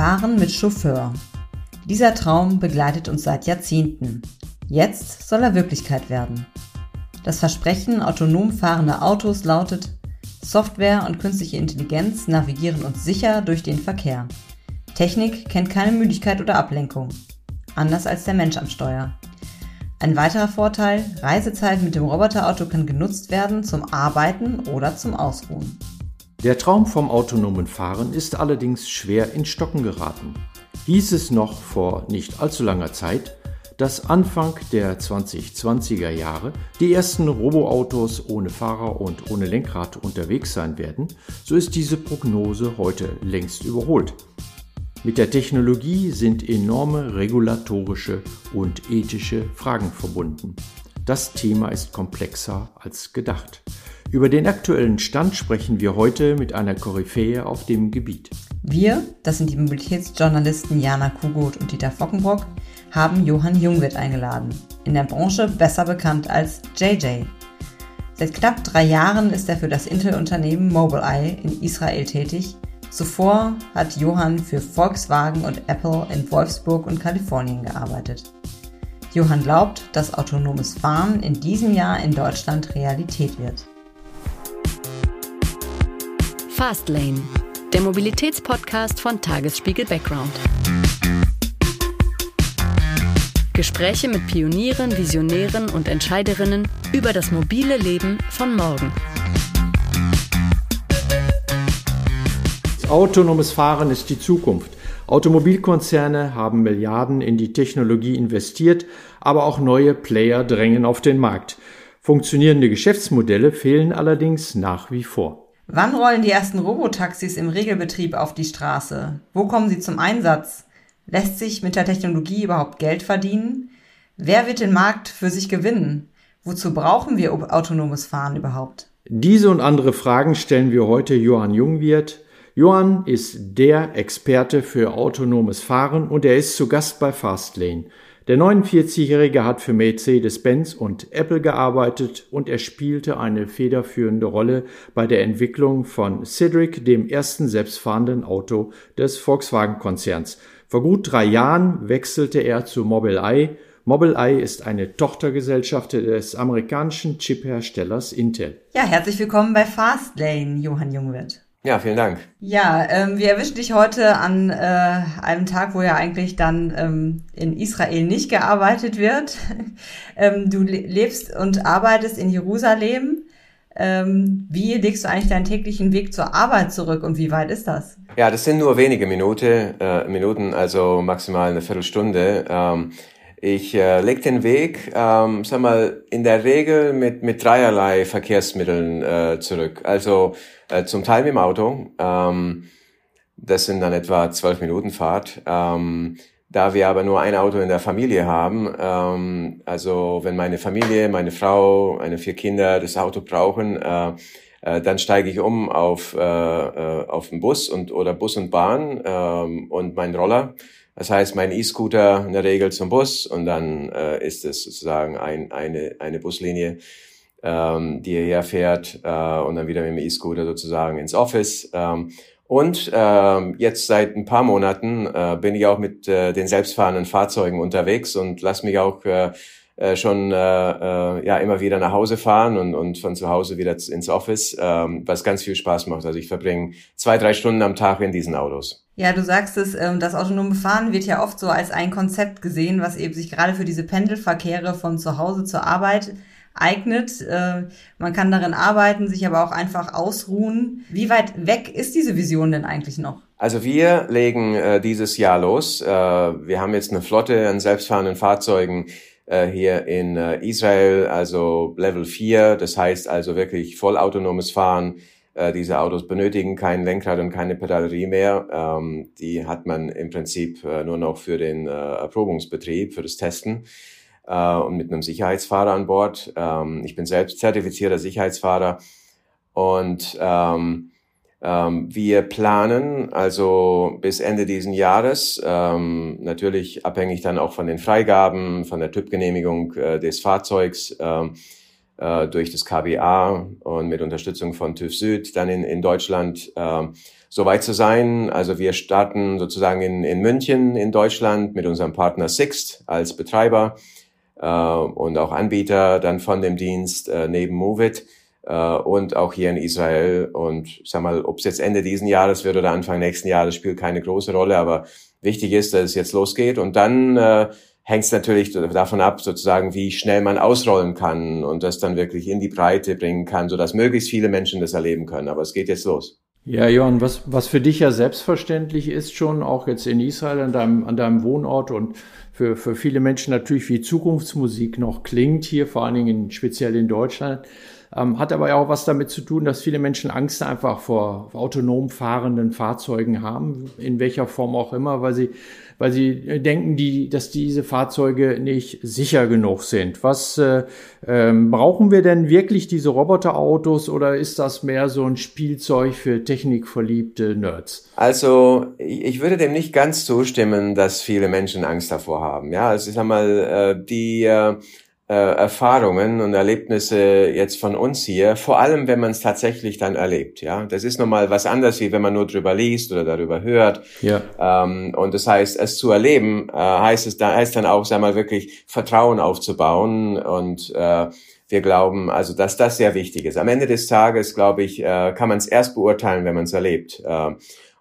Fahren mit Chauffeur. Dieser Traum begleitet uns seit Jahrzehnten. Jetzt soll er Wirklichkeit werden. Das Versprechen autonom fahrender Autos lautet, Software und künstliche Intelligenz navigieren uns sicher durch den Verkehr. Technik kennt keine Müdigkeit oder Ablenkung. Anders als der Mensch am Steuer. Ein weiterer Vorteil, Reisezeit mit dem Roboterauto kann genutzt werden zum Arbeiten oder zum Ausruhen. Der Traum vom autonomen Fahren ist allerdings schwer in Stocken geraten. Hieß es noch vor nicht allzu langer Zeit, dass Anfang der 2020er Jahre die ersten Roboautos ohne Fahrer und ohne Lenkrad unterwegs sein werden, so ist diese Prognose heute längst überholt. Mit der Technologie sind enorme regulatorische und ethische Fragen verbunden. Das Thema ist komplexer als gedacht. Über den aktuellen Stand sprechen wir heute mit einer Koryphäe auf dem Gebiet. Wir, das sind die Mobilitätsjournalisten Jana Kugot und Dieter Fockenbrock, haben Johann Jungwirth eingeladen, in der Branche besser bekannt als JJ. Seit knapp drei Jahren ist er für das Intel-Unternehmen Mobileye in Israel tätig Zuvor hat Johann für Volkswagen und Apple in Wolfsburg und Kalifornien gearbeitet. Johann glaubt, dass autonomes Fahren in diesem Jahr in Deutschland Realität wird. Fastlane, der Mobilitätspodcast von Tagesspiegel Background. Gespräche mit Pionieren, Visionären und Entscheiderinnen über das mobile Leben von morgen. Autonomes Fahren ist die Zukunft. Automobilkonzerne haben Milliarden in die Technologie investiert, aber auch neue Player drängen auf den Markt. Funktionierende Geschäftsmodelle fehlen allerdings nach wie vor. Wann rollen die ersten Robotaxis im Regelbetrieb auf die Straße? Wo kommen sie zum Einsatz? Lässt sich mit der Technologie überhaupt Geld verdienen? Wer wird den Markt für sich gewinnen? Wozu brauchen wir autonomes Fahren überhaupt? Diese und andere Fragen stellen wir heute Johann Jungwirth, Johann ist der Experte für autonomes Fahren und er ist zu Gast bei Fastlane. Der 49-Jährige hat für Mercedes-Benz und Apple gearbeitet und er spielte eine federführende Rolle bei der Entwicklung von Cedric, dem ersten selbstfahrenden Auto des Volkswagen-Konzerns. Vor gut drei Jahren wechselte er zu Mobileye. Mobileye ist eine Tochtergesellschaft des amerikanischen Chipherstellers Intel. Ja, herzlich willkommen bei Fastlane, Johann Jungwirth. Ja, vielen Dank. Ja, ähm, wir erwischen dich heute an äh, einem Tag, wo ja eigentlich dann ähm, in Israel nicht gearbeitet wird. ähm, du le lebst und arbeitest in Jerusalem. Ähm, wie legst du eigentlich deinen täglichen Weg zur Arbeit zurück und wie weit ist das? Ja, das sind nur wenige Minute, äh, Minuten, also maximal eine Viertelstunde. Ich äh, lege den Weg, ähm, sag mal, in der Regel mit, mit dreierlei Verkehrsmitteln äh, zurück. Also äh, zum Teil mit dem Auto. Ähm, das sind dann etwa zwölf Minuten Fahrt. Ähm, da wir aber nur ein Auto in der Familie haben, ähm, also wenn meine Familie, meine Frau, meine vier Kinder das Auto brauchen, äh, äh, dann steige ich um auf, äh, äh, auf den Bus und oder Bus und Bahn ähm, und meinen Roller. Das heißt, mein E-Scooter in der Regel zum Bus und dann äh, ist es sozusagen ein, eine, eine Buslinie, ähm, die hierher fährt äh, und dann wieder mit dem E-Scooter sozusagen ins Office. Ähm, und ähm, jetzt seit ein paar Monaten äh, bin ich auch mit äh, den selbstfahrenden Fahrzeugen unterwegs und lass mich auch äh, äh, schon äh, äh, ja immer wieder nach Hause fahren und, und von zu Hause wieder ins Office, ähm, was ganz viel Spaß macht. Also ich verbringe zwei, drei Stunden am Tag in diesen Autos. Ja, du sagst es, ähm, das autonome Fahren wird ja oft so als ein Konzept gesehen, was eben sich gerade für diese Pendelverkehre von zu Hause zur Arbeit eignet. Äh, man kann darin arbeiten, sich aber auch einfach ausruhen. Wie weit weg ist diese Vision denn eigentlich noch? Also wir legen äh, dieses Jahr los. Äh, wir haben jetzt eine Flotte an selbstfahrenden Fahrzeugen äh, hier in äh, Israel, also Level 4. Das heißt also wirklich vollautonomes Fahren. Äh, diese Autos benötigen kein Lenkrad und keine Pedalerie mehr. Ähm, die hat man im Prinzip äh, nur noch für den äh, Erprobungsbetrieb, für das Testen äh, und mit einem Sicherheitsfahrer an Bord. Ähm, ich bin selbst zertifizierter Sicherheitsfahrer und ähm, wir planen also bis Ende diesen Jahres, ähm, natürlich abhängig dann auch von den Freigaben, von der Typgenehmigung äh, des Fahrzeugs ähm, äh, durch das KBA und mit Unterstützung von TÜV Süd dann in, in Deutschland, ähm, so weit zu sein. Also wir starten sozusagen in, in München in Deutschland mit unserem Partner Sixt als Betreiber äh, und auch Anbieter dann von dem Dienst äh, neben Movit äh, und auch hier in Israel. Und sag mal, ob es jetzt Ende diesen Jahres wird oder Anfang nächsten Jahres, spielt keine große Rolle. Aber wichtig ist, dass es jetzt losgeht. Und dann äh, hängt es natürlich davon ab, sozusagen, wie schnell man ausrollen kann und das dann wirklich in die Breite bringen kann, sodass möglichst viele Menschen das erleben können. Aber es geht jetzt los. Ja, Johann, was, was für dich ja selbstverständlich ist schon, auch jetzt in Israel an deinem, an deinem Wohnort und für, für viele Menschen natürlich wie Zukunftsmusik noch klingt, hier vor allen Dingen speziell in Deutschland, ähm, hat aber ja auch was damit zu tun, dass viele Menschen Angst einfach vor autonom fahrenden Fahrzeugen haben, in welcher Form auch immer, weil sie, weil sie denken, die, dass diese Fahrzeuge nicht sicher genug sind. Was äh, ähm, brauchen wir denn wirklich diese Roboterautos oder ist das mehr so ein Spielzeug für technikverliebte Nerds? Also ich würde dem nicht ganz zustimmen, dass viele Menschen Angst davor haben. Ja, also ich sag mal, äh, die äh, äh, Erfahrungen und Erlebnisse jetzt von uns hier, vor allem wenn man es tatsächlich dann erlebt. Ja, das ist nochmal was anderes, wie wenn man nur drüber liest oder darüber hört. Ja. Ähm, und das heißt, es zu erleben, äh, heißt es dann heißt dann auch, sag mal wirklich Vertrauen aufzubauen und äh, wir glauben also, dass das sehr wichtig ist. Am Ende des Tages, glaube ich, äh, kann man es erst beurteilen, wenn man es erlebt.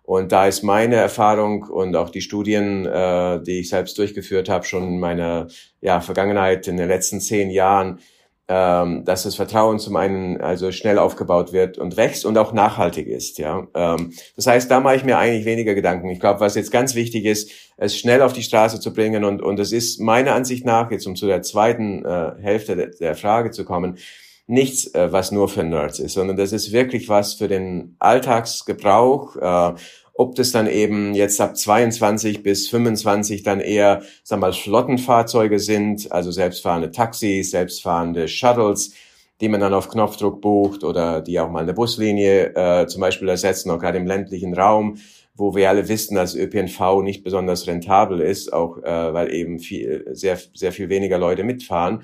Und da ist meine Erfahrung und auch die Studien, äh, die ich selbst durchgeführt habe, schon in meiner ja, Vergangenheit in den letzten zehn Jahren, ähm, dass das Vertrauen zum einen also schnell aufgebaut wird und wächst und auch nachhaltig ist. Ja, ähm, das heißt, da mache ich mir eigentlich weniger Gedanken. Ich glaube, was jetzt ganz wichtig ist, es schnell auf die Straße zu bringen und und es ist meiner Ansicht nach jetzt um zu der zweiten äh, Hälfte der, der Frage zu kommen nichts, äh, was nur für Nerds ist, sondern das ist wirklich was für den Alltagsgebrauch. Äh, ob das dann eben jetzt ab 22 bis 25 dann eher, wir mal, Flottenfahrzeuge sind, also selbstfahrende Taxis, selbstfahrende Shuttles, die man dann auf Knopfdruck bucht oder die auch mal eine Buslinie äh, zum Beispiel ersetzen, auch gerade im ländlichen Raum, wo wir alle wissen, dass ÖPNV nicht besonders rentabel ist, auch äh, weil eben viel, sehr, sehr viel weniger Leute mitfahren,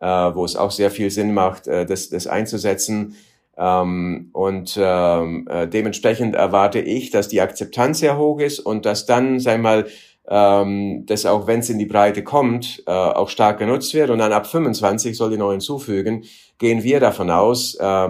äh, wo es auch sehr viel Sinn macht, äh, das, das einzusetzen. Ähm, und ähm, äh, dementsprechend erwarte ich, dass die Akzeptanz sehr hoch ist und dass dann, sei mal, ähm, das auch, wenn es in die Breite kommt, äh, auch stark genutzt wird. Und dann ab 25 soll ich noch hinzufügen, gehen wir davon aus, äh,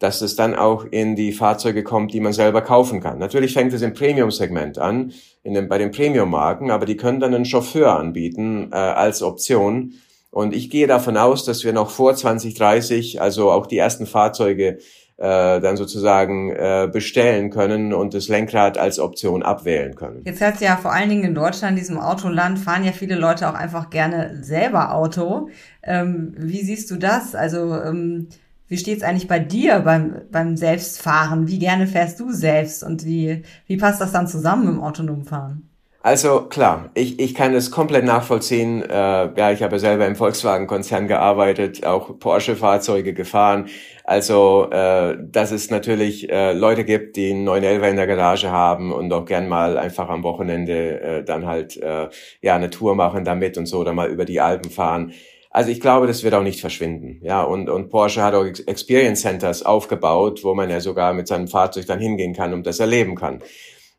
dass es dann auch in die Fahrzeuge kommt, die man selber kaufen kann. Natürlich fängt es im Premium-Segment an, in den, bei den Premium-Marken, aber die können dann einen Chauffeur anbieten äh, als Option und ich gehe davon aus, dass wir noch vor 2030, also auch die ersten Fahrzeuge äh, dann sozusagen äh, bestellen können und das Lenkrad als Option abwählen können. Jetzt heißt ja vor allen Dingen in Deutschland, diesem Autoland, fahren ja viele Leute auch einfach gerne selber Auto. Ähm, wie siehst du das? Also ähm, wie steht's eigentlich bei dir beim, beim Selbstfahren? Wie gerne fährst du selbst und wie, wie passt das dann zusammen dem autonomen Fahren? Also klar, ich, ich kann es komplett nachvollziehen. Äh, ja, ich habe selber im Volkswagen-Konzern gearbeitet, auch Porsche-Fahrzeuge gefahren. Also, äh, dass es natürlich äh, Leute gibt, die einen 911 in der Garage haben und auch gern mal einfach am Wochenende äh, dann halt äh, ja eine Tour machen damit und so oder mal über die Alpen fahren. Also ich glaube, das wird auch nicht verschwinden. Ja, und, und Porsche hat auch Experience Centers aufgebaut, wo man ja sogar mit seinem Fahrzeug dann hingehen kann und das erleben kann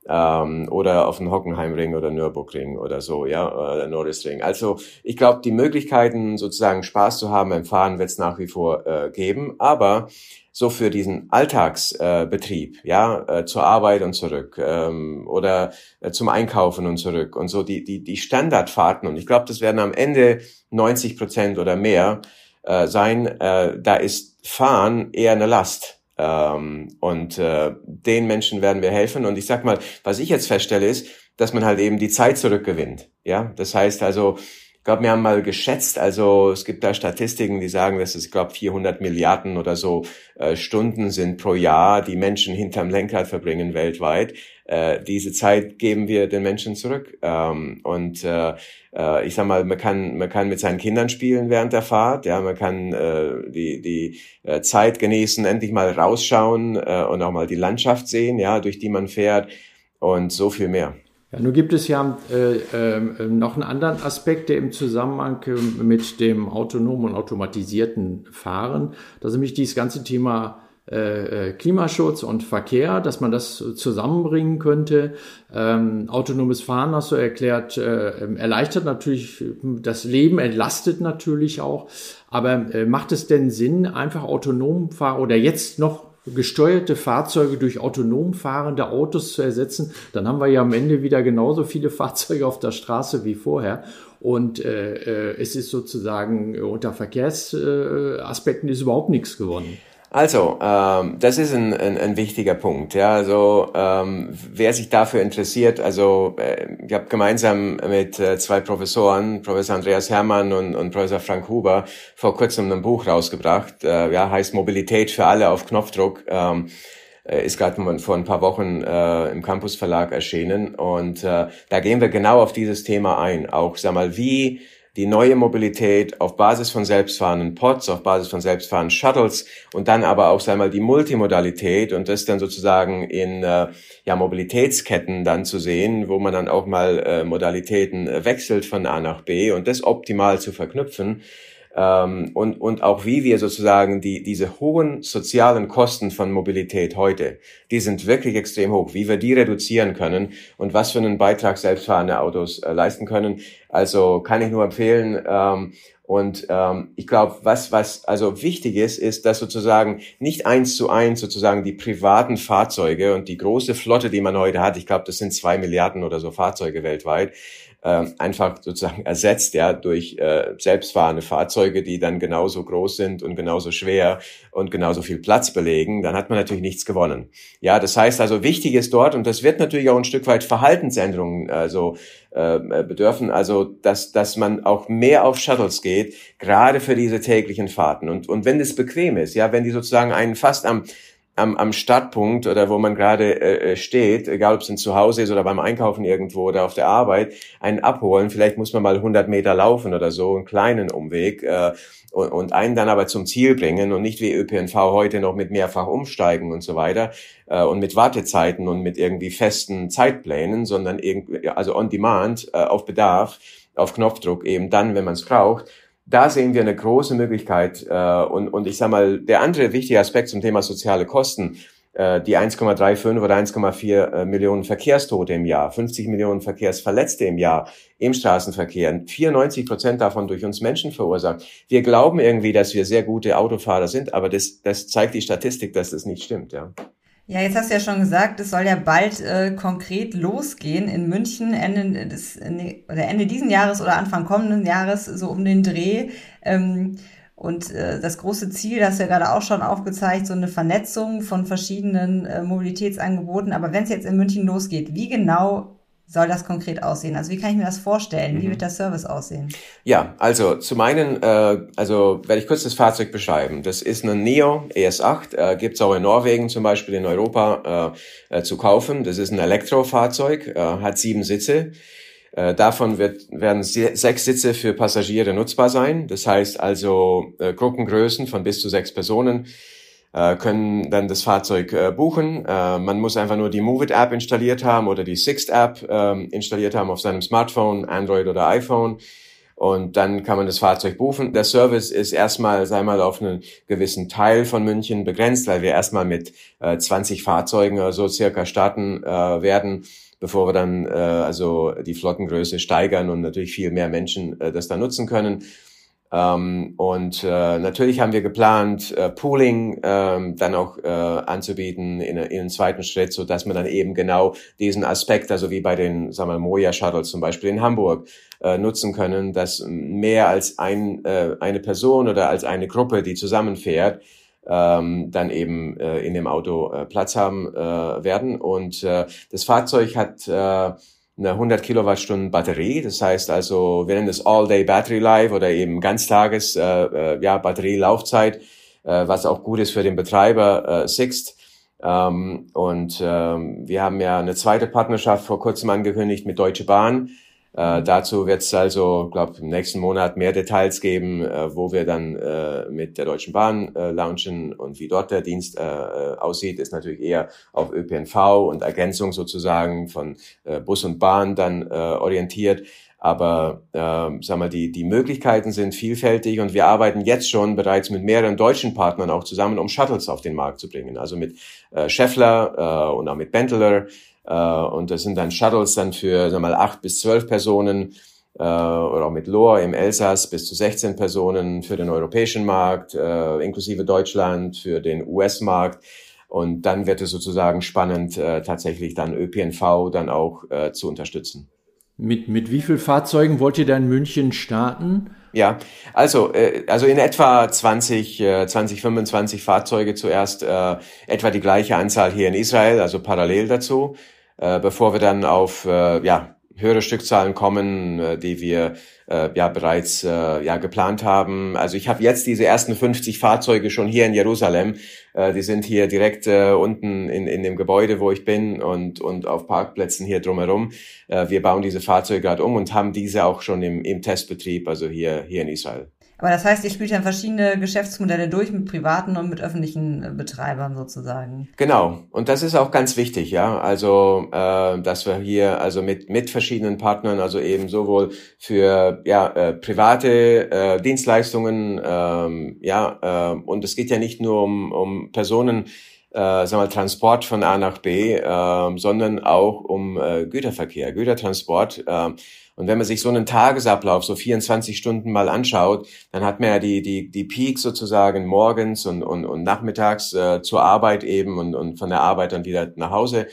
ähm, oder auf den Hockenheimring oder Nürburgring oder so, ja, oder Nordisring. Also ich glaube, die Möglichkeiten, sozusagen Spaß zu haben beim Fahren, wird es nach wie vor äh, geben, aber so für diesen Alltagsbetrieb, äh, ja, äh, zur Arbeit und zurück ähm, oder äh, zum Einkaufen und zurück und so die die die Standardfahrten und ich glaube, das werden am Ende 90 Prozent oder mehr äh, sein. Äh, da ist Fahren eher eine Last ähm, und äh, den Menschen werden wir helfen. Und ich sag mal, was ich jetzt feststelle, ist, dass man halt eben die Zeit zurückgewinnt. Ja, das heißt also, ich glaube, wir haben mal geschätzt, also es gibt da Statistiken, die sagen, dass es, ich glaube, 400 Milliarden oder so äh, Stunden sind pro Jahr, die Menschen hinterm Lenkrad verbringen weltweit. Äh, diese Zeit geben wir den Menschen zurück. Ähm, und äh, äh, ich sag mal, man kann, man kann mit seinen Kindern spielen während der Fahrt, ja, man kann äh, die, die äh, Zeit genießen, endlich mal rausschauen äh, und auch mal die Landschaft sehen, ja, durch die man fährt und so viel mehr. Ja, nun gibt es ja äh, äh, noch einen anderen Aspekt, der im Zusammenhang äh, mit dem autonomen und automatisierten Fahren, das ist nämlich dieses ganze Thema äh, äh, Klimaschutz und Verkehr, dass man das zusammenbringen könnte. Ähm, autonomes Fahren, hast du erklärt, äh, erleichtert natürlich das Leben, entlastet natürlich auch. Aber macht es denn Sinn, einfach autonom fahren oder jetzt noch gesteuerte Fahrzeuge durch autonom fahrende Autos zu ersetzen, dann haben wir ja am Ende wieder genauso viele Fahrzeuge auf der Straße wie vorher. Und äh, äh, es ist sozusagen unter Verkehrsaspekten ist überhaupt nichts gewonnen. Also, ähm, das ist ein, ein, ein wichtiger Punkt. Ja, also ähm, wer sich dafür interessiert, also äh, ich habe gemeinsam mit äh, zwei Professoren, Professor Andreas Herrmann und, und Professor Frank Huber, vor kurzem ein Buch rausgebracht. Äh, ja, heißt Mobilität für alle auf Knopfdruck. Ähm, äh, ist gerade vor ein paar Wochen äh, im Campus Verlag erschienen und äh, da gehen wir genau auf dieses Thema ein. Auch sag mal, wie die neue Mobilität auf Basis von selbstfahrenden Pods, auf Basis von selbstfahrenden Shuttles und dann aber auch einmal die Multimodalität und das dann sozusagen in äh, ja, Mobilitätsketten dann zu sehen, wo man dann auch mal äh, Modalitäten äh, wechselt von A nach B und das optimal zu verknüpfen ähm, und, und auch wie wir sozusagen die, diese hohen sozialen Kosten von Mobilität heute, die sind wirklich extrem hoch, wie wir die reduzieren können und was für einen Beitrag selbstfahrende Autos äh, leisten können. Also kann ich nur empfehlen, ähm, und ähm, ich glaube, was was also wichtig ist, ist, dass sozusagen nicht eins zu eins sozusagen die privaten Fahrzeuge und die große Flotte, die man heute hat, ich glaube, das sind zwei Milliarden oder so Fahrzeuge weltweit, äh, einfach sozusagen ersetzt ja durch äh, selbstfahrende Fahrzeuge, die dann genauso groß sind und genauso schwer und genauso viel Platz belegen, dann hat man natürlich nichts gewonnen. Ja, das heißt also wichtig ist dort und das wird natürlich auch ein Stück weit Verhaltensänderungen also äh, bedürfen, also dass dass man auch mehr auf Shuttles geht, gerade für diese täglichen Fahrten und und wenn es bequem ist, ja, wenn die sozusagen einen fast am am, am Startpunkt oder wo man gerade äh, äh, steht, egal ob es zu Hause ist oder beim Einkaufen irgendwo oder auf der Arbeit, einen abholen. Vielleicht muss man mal 100 Meter laufen oder so, einen kleinen Umweg äh, und, und einen dann aber zum Ziel bringen und nicht wie ÖPNV heute noch mit mehrfach umsteigen und so weiter äh, und mit Wartezeiten und mit irgendwie festen Zeitplänen, sondern irgendwie, also on demand, äh, auf Bedarf, auf Knopfdruck eben dann, wenn man es braucht da sehen wir eine große Möglichkeit. Äh, und, und ich sage mal, der andere wichtige Aspekt zum Thema soziale Kosten, äh, die 1,35 oder 1,4 äh, Millionen Verkehrstote im Jahr, 50 Millionen Verkehrsverletzte im Jahr im Straßenverkehr, 94 Prozent davon durch uns Menschen verursacht. Wir glauben irgendwie, dass wir sehr gute Autofahrer sind, aber das, das zeigt die Statistik, dass das nicht stimmt. Ja. Ja, jetzt hast du ja schon gesagt, es soll ja bald äh, konkret losgehen in München, Ende, des, oder Ende diesen Jahres oder Anfang kommenden Jahres, so um den Dreh. Ähm, und äh, das große Ziel, das ja gerade auch schon aufgezeigt, so eine Vernetzung von verschiedenen äh, Mobilitätsangeboten. Aber wenn es jetzt in München losgeht, wie genau soll das konkret aussehen? Also wie kann ich mir das vorstellen? Mhm. Wie wird der Service aussehen? Ja, also zum einen, äh, also werde ich kurz das Fahrzeug beschreiben. Das ist ein Neo ES8, äh, gibt es auch in Norwegen zum Beispiel in Europa äh, äh, zu kaufen. Das ist ein Elektrofahrzeug, äh, hat sieben Sitze. Äh, davon wird, werden sechs Sitze für Passagiere nutzbar sein. Das heißt also äh, Gruppengrößen von bis zu sechs Personen äh, können dann das Fahrzeug äh, buchen. Äh, man muss einfach nur die Move It App installiert haben oder die Sixt App äh, installiert haben auf seinem Smartphone, Android oder iPhone. Und dann kann man das Fahrzeug buchen. Der Service ist erstmal, sei mal, auf einen gewissen Teil von München begrenzt, weil wir erstmal mit äh, 20 Fahrzeugen oder so circa starten äh, werden, bevor wir dann äh, also die Flottengröße steigern und natürlich viel mehr Menschen äh, das da nutzen können. Ähm, und äh, natürlich haben wir geplant, äh, Pooling ähm, dann auch äh, anzubieten in, in einem zweiten Schritt, so dass man dann eben genau diesen Aspekt, also wie bei den, sagen wir, Moja Shuttles zum Beispiel in Hamburg, äh, nutzen können, dass mehr als ein, äh, eine Person oder als eine Gruppe, die zusammenfährt, ähm, dann eben äh, in dem Auto äh, Platz haben äh, werden. Und äh, das Fahrzeug hat äh, eine 100 Kilowattstunden Batterie. Das heißt also, wir nennen das All-Day Battery Life oder eben Ganztages äh, äh, ja, Batterielaufzeit, äh, was auch gut ist für den Betreiber äh, Sixt. Ähm, und ähm, wir haben ja eine zweite Partnerschaft vor kurzem angekündigt mit Deutsche Bahn. Äh, dazu wird es also, glaube im nächsten Monat mehr Details geben, äh, wo wir dann äh, mit der Deutschen Bahn äh, launchen und wie dort der Dienst äh, äh aussieht, ist natürlich eher auf ÖPNV und Ergänzung sozusagen von Bus und Bahn dann orientiert. Aber äh, sag mal, die, die Möglichkeiten sind vielfältig und wir arbeiten jetzt schon bereits mit mehreren deutschen Partnern auch zusammen, um Shuttles auf den Markt zu bringen. Also mit äh, Scheffler äh, und auch mit Bentler äh, und das sind dann Shuttles dann für sagen mal acht bis zwölf Personen äh, oder auch mit Lohr im Elsass bis zu 16 Personen für den europäischen Markt, äh, inklusive Deutschland, für den US-Markt. Und dann wird es sozusagen spannend, äh, tatsächlich dann ÖPNV dann auch äh, zu unterstützen. Mit, mit wie viel Fahrzeugen wollt ihr dann München starten? Ja, also, äh, also in etwa 20, äh, 20, 25 Fahrzeuge zuerst, äh, etwa die gleiche Anzahl hier in Israel, also parallel dazu, äh, bevor wir dann auf äh, ja, höhere Stückzahlen kommen, äh, die wir äh, ja bereits äh, ja geplant haben. Also ich habe jetzt diese ersten 50 Fahrzeuge schon hier in Jerusalem. Äh, die sind hier direkt äh, unten in, in dem Gebäude, wo ich bin und und auf Parkplätzen hier drumherum. Äh, wir bauen diese Fahrzeuge gerade um und haben diese auch schon im, im Testbetrieb, also hier hier in Israel. Aber das heißt, ihr spielt dann verschiedene Geschäftsmodelle durch mit privaten und mit öffentlichen äh, Betreibern sozusagen. Genau. Und das ist auch ganz wichtig, ja. Also, äh, dass wir hier also mit mit verschiedenen Partnern, also eben sowohl für ja äh, private äh, Dienstleistungen, ähm, ja, äh, und es geht ja nicht nur um um Personen äh, sagen wir Transport von A nach B, äh, sondern auch um äh, Güterverkehr, Gütertransport. Äh, und wenn man sich so einen Tagesablauf, so 24 Stunden mal anschaut, dann hat man ja die, die, die Peaks sozusagen morgens und, und, und nachmittags äh, zur Arbeit eben und, und von der Arbeit dann wieder nach Hause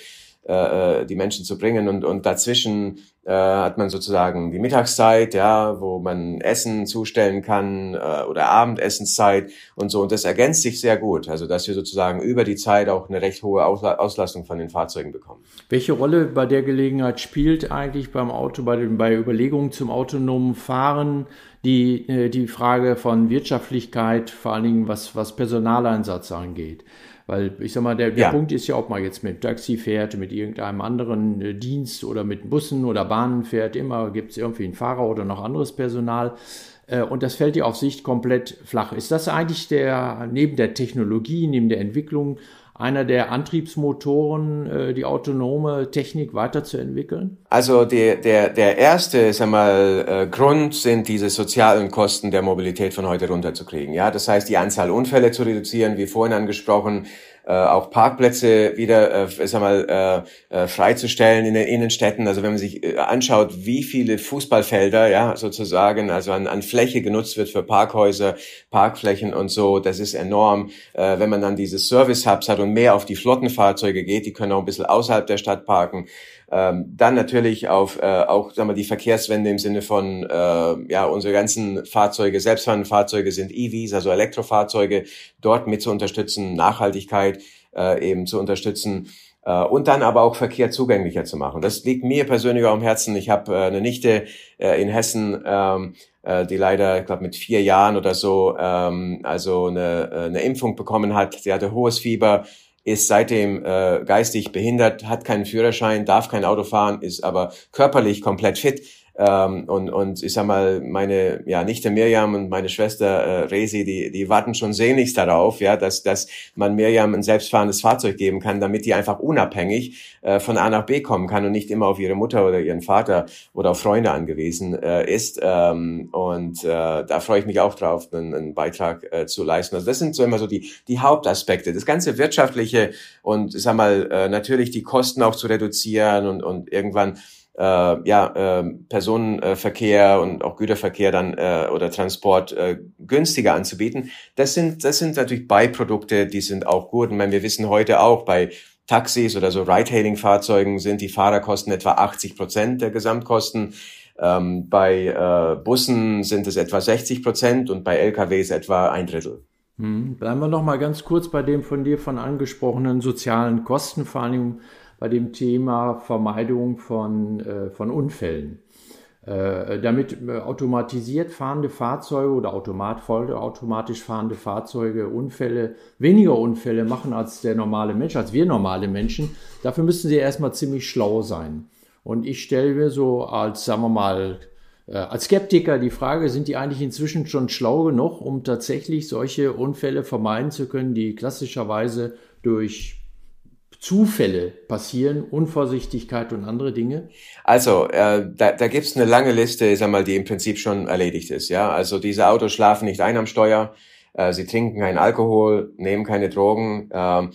äh, äh die Menschen zu bringen. Und, und dazwischen äh, hat man sozusagen die Mittagszeit, ja, wo man Essen zustellen kann äh, oder Abendessenszeit und so. Und das ergänzt sich sehr gut. Also dass wir sozusagen über die Zeit auch eine recht hohe Ausla Auslastung von den Fahrzeugen bekommen. Welche Rolle bei der Gelegenheit spielt eigentlich beim Auto, bei, den, bei Überlegungen zum autonomen Fahren die, äh, die Frage von Wirtschaftlichkeit, vor allen Dingen was, was Personaleinsatz angeht? Weil ich sag mal, der, der ja. Punkt ist ja, ob man jetzt mit Taxi fährt, mit irgendeinem anderen äh, Dienst oder mit Bussen oder Bahnen fährt, immer gibt es irgendwie einen Fahrer oder noch anderes Personal. Äh, und das fällt ja auf Sicht komplett flach. Ist das eigentlich der, neben der Technologie, neben der Entwicklung, einer der Antriebsmotoren, äh, die autonome Technik weiterzuentwickeln? Also der, der, der erste sag mal, Grund sind diese sozialen Kosten der Mobilität von heute runterzukriegen. Ja, das heißt, die Anzahl Unfälle zu reduzieren, wie vorhin angesprochen, äh, auch Parkplätze wieder, äh, sag mal, äh, äh, freizustellen in den Innenstädten. Also wenn man sich äh, anschaut, wie viele Fußballfelder, ja, sozusagen, also an, an Fläche genutzt wird für Parkhäuser, Parkflächen und so, das ist enorm. Äh, wenn man dann diese Service-Hubs hat und mehr auf die Flottenfahrzeuge geht, die können auch ein bisschen außerhalb der Stadt parken. Ähm, dann natürlich auf äh, auch sagen wir, die Verkehrswende im Sinne von äh, ja unsere ganzen Fahrzeuge, selbstfahrende Fahrzeuge sind EVs, also Elektrofahrzeuge, dort mit zu unterstützen, Nachhaltigkeit äh, eben zu unterstützen äh, und dann aber auch Verkehr zugänglicher zu machen. Das liegt mir persönlich auch am Herzen. Ich habe äh, eine Nichte äh, in Hessen, ähm, äh, die leider, ich glaube, mit vier Jahren oder so ähm, also eine, äh, eine Impfung bekommen hat. Sie hatte hohes Fieber, ist seitdem äh, geistig behindert, hat keinen Führerschein, darf kein Auto fahren, ist aber körperlich komplett fit. Ähm, und, und ich sag mal, meine ja, Nichte Mirjam und meine Schwester äh, Resi, die, die warten schon sehnlichst darauf, ja, dass, dass man Mirjam ein selbstfahrendes Fahrzeug geben kann, damit die einfach unabhängig äh, von A nach B kommen kann und nicht immer auf ihre Mutter oder ihren Vater oder auf Freunde angewiesen äh, ist. Ähm, und äh, da freue ich mich auch drauf, einen, einen Beitrag äh, zu leisten. Also das sind so immer so die, die Hauptaspekte. Das ganze wirtschaftliche und ich sag mal, äh, natürlich die Kosten auch zu reduzieren und, und irgendwann äh, ja, äh, Personenverkehr und auch Güterverkehr dann äh, oder Transport äh, günstiger anzubieten. Das sind, das sind natürlich Beiprodukte, die sind auch gut. Und meine, wir wissen heute auch bei Taxis oder so Ride-Hailing-Fahrzeugen sind die Fahrerkosten etwa 80 Prozent der Gesamtkosten. Ähm, bei äh, Bussen sind es etwa 60 Prozent und bei LKWs etwa ein Drittel. Hm. Bleiben wir noch mal ganz kurz bei dem von dir von angesprochenen sozialen Kosten, vor allem bei dem Thema Vermeidung von, äh, von Unfällen. Äh, damit äh, automatisiert fahrende Fahrzeuge oder automat, vollautomatisch fahrende Fahrzeuge Unfälle, weniger Unfälle machen als der normale Mensch, als wir normale Menschen. Dafür müssen sie erstmal ziemlich schlau sein. Und ich stelle mir so als, sagen wir mal, äh, als Skeptiker die Frage, sind die eigentlich inzwischen schon schlau genug, um tatsächlich solche Unfälle vermeiden zu können, die klassischerweise durch Zufälle passieren, Unvorsichtigkeit und andere Dinge? Also, äh, da, da gibt es eine lange Liste, sag mal, die im Prinzip schon erledigt ist. Ja, also diese Autos schlafen nicht ein am Steuer, äh, sie trinken keinen Alkohol, nehmen keine Drogen. Äh,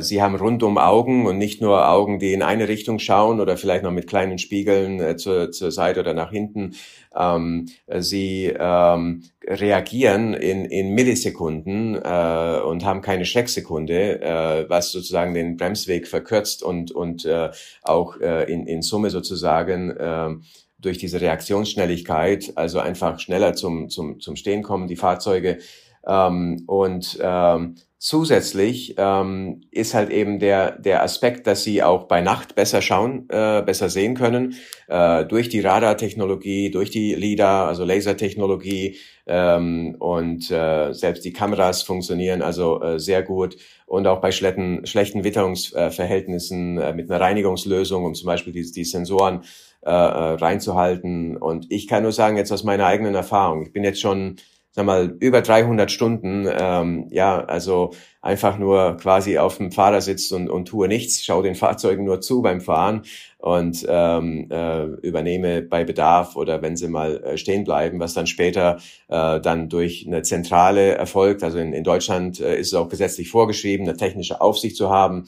sie haben rundum Augen und nicht nur Augen, die in eine Richtung schauen oder vielleicht noch mit kleinen Spiegeln äh, zur, zur Seite oder nach hinten. Ähm, sie ähm, reagieren in, in Millisekunden äh, und haben keine Schrecksekunde, äh, was sozusagen den Bremsweg verkürzt und, und äh, auch äh, in, in Summe sozusagen äh, durch diese Reaktionsschnelligkeit, also einfach schneller zum, zum, zum Stehen kommen, die Fahrzeuge. Ähm, und ähm, Zusätzlich ähm, ist halt eben der, der Aspekt, dass sie auch bei Nacht besser schauen, äh, besser sehen können, äh, durch die Radartechnologie, durch die LIDAR, also Lasertechnologie ähm, und äh, selbst die Kameras funktionieren also äh, sehr gut und auch bei schlechten, schlechten Witterungsverhältnissen äh, mit einer Reinigungslösung, um zum Beispiel die, die Sensoren äh, äh reinzuhalten. Und ich kann nur sagen, jetzt aus meiner eigenen Erfahrung, ich bin jetzt schon sag mal, über 300 Stunden, ähm, ja, also einfach nur quasi auf dem Fahrersitz und, und tue nichts, schaue den Fahrzeugen nur zu beim Fahren und ähm, äh, übernehme bei Bedarf oder wenn sie mal äh, stehen bleiben, was dann später äh, dann durch eine Zentrale erfolgt. Also in, in Deutschland äh, ist es auch gesetzlich vorgeschrieben, eine technische Aufsicht zu haben.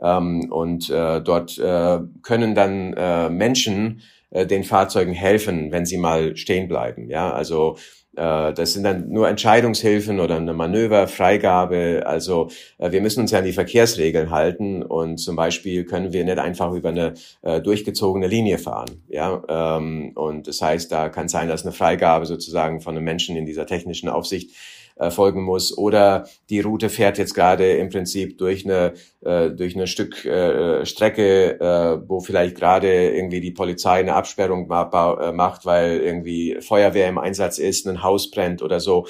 Ähm, und äh, dort äh, können dann äh, Menschen äh, den Fahrzeugen helfen, wenn sie mal stehen bleiben. Ja, also das sind dann nur Entscheidungshilfen oder eine Manöverfreigabe. Also äh, wir müssen uns ja an die Verkehrsregeln halten und zum Beispiel können wir nicht einfach über eine äh, durchgezogene Linie fahren. Ja, ähm, und das heißt, da kann sein, dass eine Freigabe sozusagen von einem Menschen in dieser technischen Aufsicht äh, folgen muss. Oder die Route fährt jetzt gerade im Prinzip durch eine, äh, durch eine Stück äh, Strecke, äh, wo vielleicht gerade irgendwie die Polizei eine Absperrung äh, macht, weil irgendwie Feuerwehr im Einsatz ist, ein Haus brennt oder so.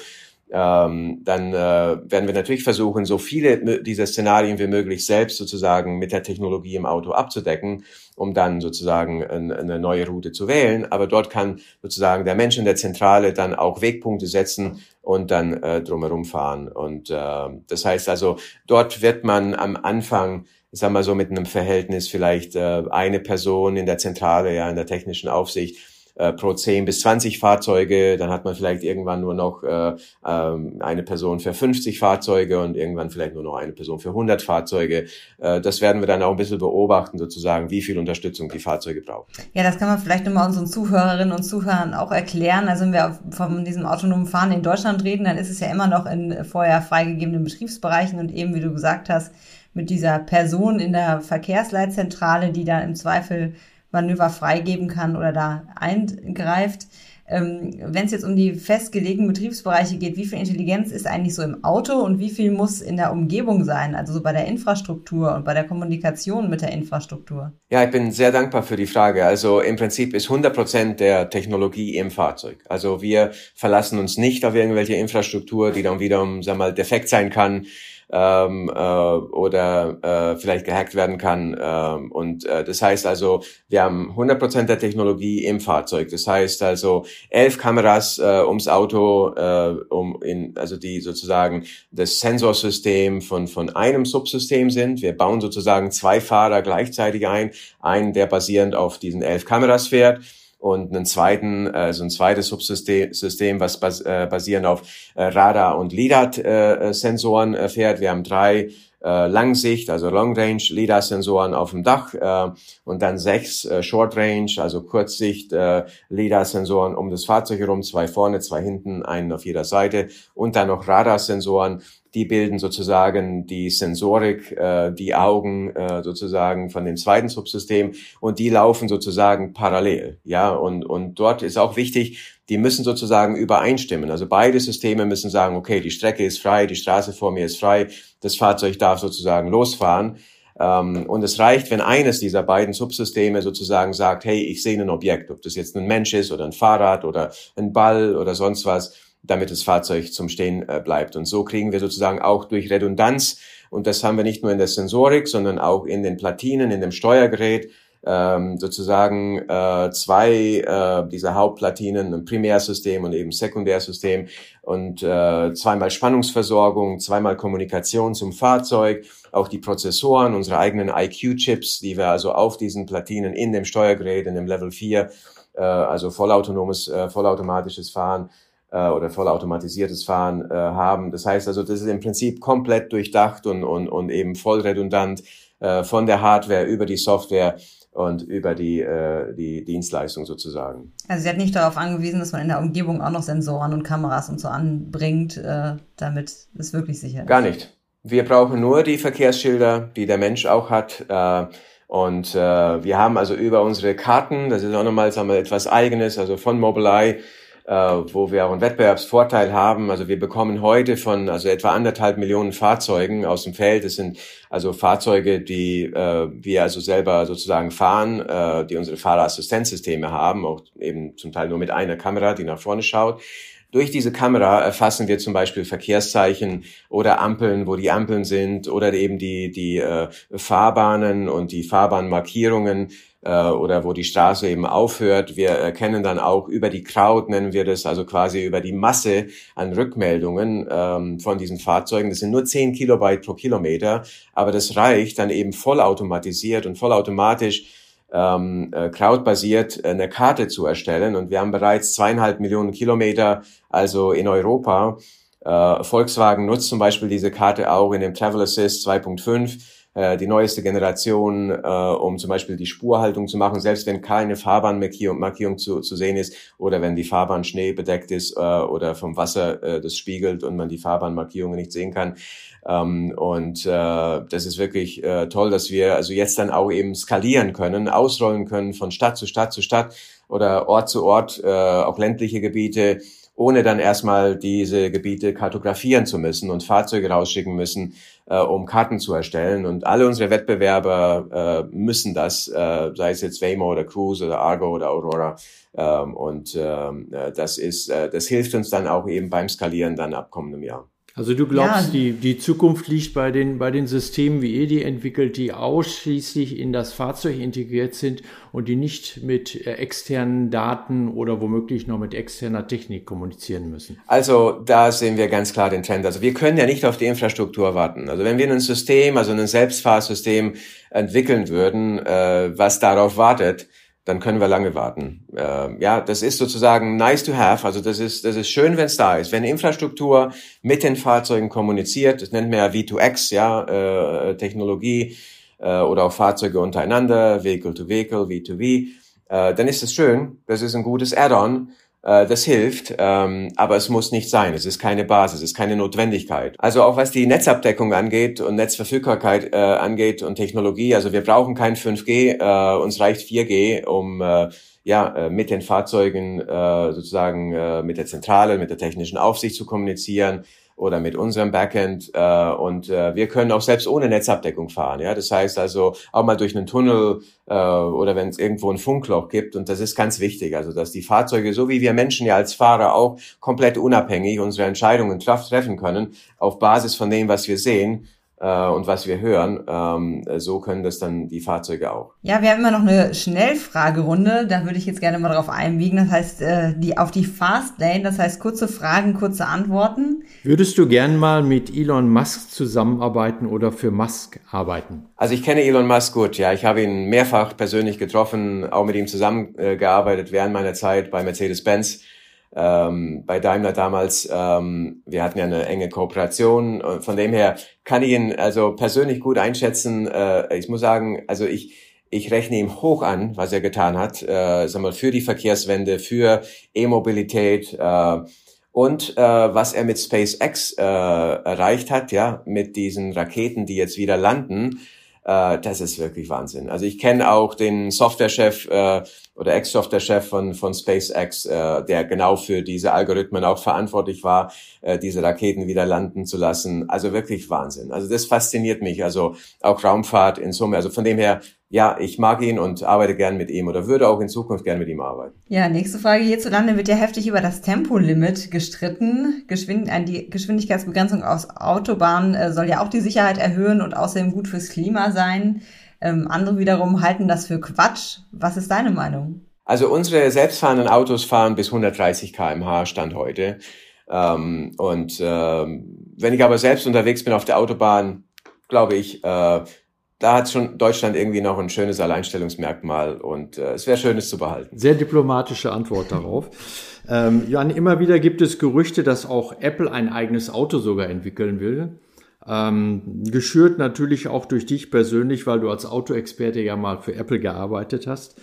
Ähm, dann äh, werden wir natürlich versuchen, so viele dieser Szenarien wie möglich selbst sozusagen mit der Technologie im Auto abzudecken um dann sozusagen eine neue Route zu wählen. Aber dort kann sozusagen der Mensch in der Zentrale dann auch Wegpunkte setzen und dann äh, drumherum fahren. Und äh, das heißt also, dort wird man am Anfang sagen wir so mit einem Verhältnis vielleicht äh, eine Person in der Zentrale, ja, in der technischen Aufsicht äh, pro 10 bis 20 Fahrzeuge. Dann hat man vielleicht irgendwann nur noch äh, ähm, eine Person für 50 Fahrzeuge und irgendwann vielleicht nur noch eine Person für 100 Fahrzeuge. Äh, das werden wir dann auch ein bisschen beobachten, sozusagen, wie viel Unterstützung die Fahrzeuge brauchen. Ja, das kann man vielleicht nochmal unseren Zuhörerinnen und Zuhörern auch erklären. Also wenn wir von diesem autonomen Fahren in Deutschland reden, dann ist es ja immer noch in vorher freigegebenen Betriebsbereichen und eben, wie du gesagt hast, mit dieser Person in der Verkehrsleitzentrale, die dann im Zweifel Manöver freigeben kann oder da eingreift. Ähm, Wenn es jetzt um die festgelegten Betriebsbereiche geht, wie viel Intelligenz ist eigentlich so im Auto und wie viel muss in der Umgebung sein, also so bei der Infrastruktur und bei der Kommunikation mit der Infrastruktur? Ja, ich bin sehr dankbar für die Frage. Also im Prinzip ist 100 Prozent der Technologie im Fahrzeug. Also wir verlassen uns nicht auf irgendwelche Infrastruktur, die dann wiederum, sag mal, defekt sein kann ähm, äh, oder äh, vielleicht gehackt werden kann. Ähm, und äh, das heißt also, wir haben 100% der Technologie im Fahrzeug. Das heißt also elf Kameras äh, ums Auto, äh, um in, also die sozusagen das Sensorsystem von von einem Subsystem sind. Wir bauen sozusagen zwei Fahrer gleichzeitig ein, einen, der basierend auf diesen elf Kameras fährt und einen zweiten, also ein zweites Subsystem, System, was bas, äh, basierend auf äh, Radar- und LIDAR-Sensoren äh, fährt. Wir haben drei äh, Langsicht, also Long Range LIDAR-Sensoren auf dem Dach äh, und dann sechs äh, Short Range, also Kurzsicht äh, LIDAR-Sensoren um das Fahrzeug herum, zwei vorne, zwei hinten, einen auf jeder Seite und dann noch Radarsensoren, die bilden sozusagen die Sensorik, äh, die Augen äh, sozusagen von dem zweiten Subsystem und die laufen sozusagen parallel. Ja, und, und dort ist auch wichtig, die müssen sozusagen übereinstimmen. Also beide Systeme müssen sagen, okay, die Strecke ist frei, die Straße vor mir ist frei, das Fahrzeug darf sozusagen losfahren. Ähm, und es reicht, wenn eines dieser beiden Subsysteme sozusagen sagt, hey, ich sehe ein Objekt, ob das jetzt ein Mensch ist oder ein Fahrrad oder ein Ball oder sonst was damit das Fahrzeug zum Stehen äh, bleibt. Und so kriegen wir sozusagen auch durch Redundanz, und das haben wir nicht nur in der Sensorik, sondern auch in den Platinen, in dem Steuergerät, ähm, sozusagen äh, zwei äh, dieser Hauptplatinen, ein Primärsystem und eben Sekundärsystem und äh, zweimal Spannungsversorgung, zweimal Kommunikation zum Fahrzeug, auch die Prozessoren, unsere eigenen IQ-Chips, die wir also auf diesen Platinen in dem Steuergerät, in dem Level 4, äh, also vollautonomes, äh, vollautomatisches Fahren äh, oder vollautomatisiertes Fahren äh, haben. Das heißt also, das ist im Prinzip komplett durchdacht und, und, und eben voll redundant äh, von der Hardware über die Software und über die, äh, die Dienstleistung sozusagen. Also sie hat nicht darauf angewiesen, dass man in der Umgebung auch noch Sensoren und Kameras und so anbringt, äh, damit es wirklich sicher ist. Gar nicht. Wir brauchen nur die Verkehrsschilder, die der Mensch auch hat. Äh, und äh, wir haben also über unsere Karten, das ist auch nochmal sagen wir, etwas Eigenes, also von Mobileye, wo wir auch einen Wettbewerbsvorteil haben. Also wir bekommen heute von also etwa anderthalb Millionen Fahrzeugen aus dem Feld. Das sind also Fahrzeuge, die äh, wir also selber sozusagen fahren, äh, die unsere Fahrerassistenzsysteme haben, auch eben zum Teil nur mit einer Kamera, die nach vorne schaut. Durch diese Kamera erfassen wir zum Beispiel Verkehrszeichen oder Ampeln, wo die Ampeln sind, oder eben die, die äh, Fahrbahnen und die Fahrbahnmarkierungen äh, oder wo die Straße eben aufhört. Wir erkennen dann auch über die Crowd, nennen wir das, also quasi über die Masse an Rückmeldungen ähm, von diesen Fahrzeugen. Das sind nur 10 Kilobyte pro Kilometer, aber das reicht dann eben vollautomatisiert und vollautomatisch ähm, äh, crowdbasiert äh, eine Karte zu erstellen. Und wir haben bereits zweieinhalb Millionen Kilometer, also in Europa. Äh, Volkswagen nutzt zum Beispiel diese Karte auch in dem Travel Assist 2.5 äh, die neueste Generation, äh, um zum Beispiel die Spurhaltung zu machen, selbst wenn keine Fahrbahnmarkierung Markierung zu, zu sehen ist oder wenn die Fahrbahn schneebedeckt ist äh, oder vom Wasser äh, das spiegelt und man die Fahrbahnmarkierungen nicht sehen kann. Ähm, und äh, das ist wirklich äh, toll, dass wir also jetzt dann auch eben skalieren können, ausrollen können von Stadt zu Stadt zu Stadt oder Ort zu Ort, äh, auch ländliche Gebiete ohne dann erstmal diese Gebiete kartografieren zu müssen und Fahrzeuge rausschicken müssen, äh, um Karten zu erstellen. Und alle unsere Wettbewerber äh, müssen das, äh, sei es jetzt Waymo oder Cruise oder Argo oder Aurora. Ähm, und ähm, äh, das ist, äh, das hilft uns dann auch eben beim Skalieren dann ab kommendem Jahr. Also du glaubst, ja. die, die Zukunft liegt bei den, bei den Systemen, wie ihr die entwickelt, die ausschließlich in das Fahrzeug integriert sind und die nicht mit äh, externen Daten oder womöglich noch mit externer Technik kommunizieren müssen? Also da sehen wir ganz klar den Trend. Also wir können ja nicht auf die Infrastruktur warten. Also wenn wir ein System, also ein Selbstfahrsystem entwickeln würden, äh, was darauf wartet, dann können wir lange warten. Äh, ja, das ist sozusagen nice to have. Also das ist, das ist schön, wenn es da ist. Wenn Infrastruktur mit den Fahrzeugen kommuniziert, das nennt man ja V2X, ja, äh, Technologie äh, oder auch Fahrzeuge untereinander, Vehicle to Vehicle, V2V, äh, dann ist es schön. Das ist ein gutes Add-on. Äh, das hilft, ähm, aber es muss nicht sein. Es ist keine Basis, es ist keine Notwendigkeit. Also auch was die Netzabdeckung angeht und Netzverfügbarkeit äh, angeht und Technologie, also wir brauchen kein 5G, äh, uns reicht 4G, um äh, ja äh, mit den Fahrzeugen äh, sozusagen äh, mit der Zentrale, mit der technischen Aufsicht zu kommunizieren oder mit unserem Backend äh, und äh, wir können auch selbst ohne Netzabdeckung fahren. Ja, das heißt also auch mal durch einen Tunnel äh, oder wenn es irgendwo ein Funkloch gibt und das ist ganz wichtig, also dass die Fahrzeuge, so wie wir Menschen ja als Fahrer auch komplett unabhängig unsere Entscheidungen treffen können auf Basis von dem, was wir sehen äh, und was wir hören. Ähm, so können das dann die Fahrzeuge auch. Ja, wir haben immer noch eine Schnellfragerunde. Da würde ich jetzt gerne mal drauf einbiegen. Das heißt, äh, die auf die Fastlane, das heißt kurze Fragen, kurze Antworten. Würdest du gern mal mit Elon Musk zusammenarbeiten oder für Musk arbeiten? Also ich kenne Elon Musk gut, ja. Ich habe ihn mehrfach persönlich getroffen, auch mit ihm zusammengearbeitet während meiner Zeit bei Mercedes-Benz ähm, bei Daimler damals, ähm, wir hatten ja eine enge Kooperation. Von dem her kann ich ihn also persönlich gut einschätzen. Äh, ich muss sagen, also ich, ich rechne ihm hoch an, was er getan hat, äh, sag mal, für die Verkehrswende, für E-Mobilität äh, und äh, was er mit SpaceX äh, erreicht hat, ja, mit diesen Raketen, die jetzt wieder landen. Äh, das ist wirklich Wahnsinn. Also ich kenne auch den Softwarechef äh, oder Ex-Softwarechef von, von SpaceX, äh, der genau für diese Algorithmen auch verantwortlich war, äh, diese Raketen wieder landen zu lassen. Also wirklich Wahnsinn. Also das fasziniert mich. Also auch Raumfahrt in Summe. Also von dem her, ja, ich mag ihn und arbeite gern mit ihm oder würde auch in Zukunft gern mit ihm arbeiten. Ja, nächste Frage. Hierzulande wird ja heftig über das Tempolimit gestritten. Geschwind die Geschwindigkeitsbegrenzung aus Autobahnen äh, soll ja auch die Sicherheit erhöhen und außerdem gut fürs Klima sein. Ähm, andere wiederum halten das für Quatsch. Was ist deine Meinung? Also unsere selbstfahrenden Autos fahren bis 130 km/h Stand heute. Ähm, und ähm, wenn ich aber selbst unterwegs bin auf der Autobahn, glaube ich, äh, da hat schon Deutschland irgendwie noch ein schönes Alleinstellungsmerkmal und äh, es wäre schön, es zu behalten. Sehr diplomatische Antwort darauf. Ähm, Jan, immer wieder gibt es Gerüchte, dass auch Apple ein eigenes Auto sogar entwickeln will. Ähm, geschürt natürlich auch durch dich persönlich, weil du als Autoexperte ja mal für Apple gearbeitet hast.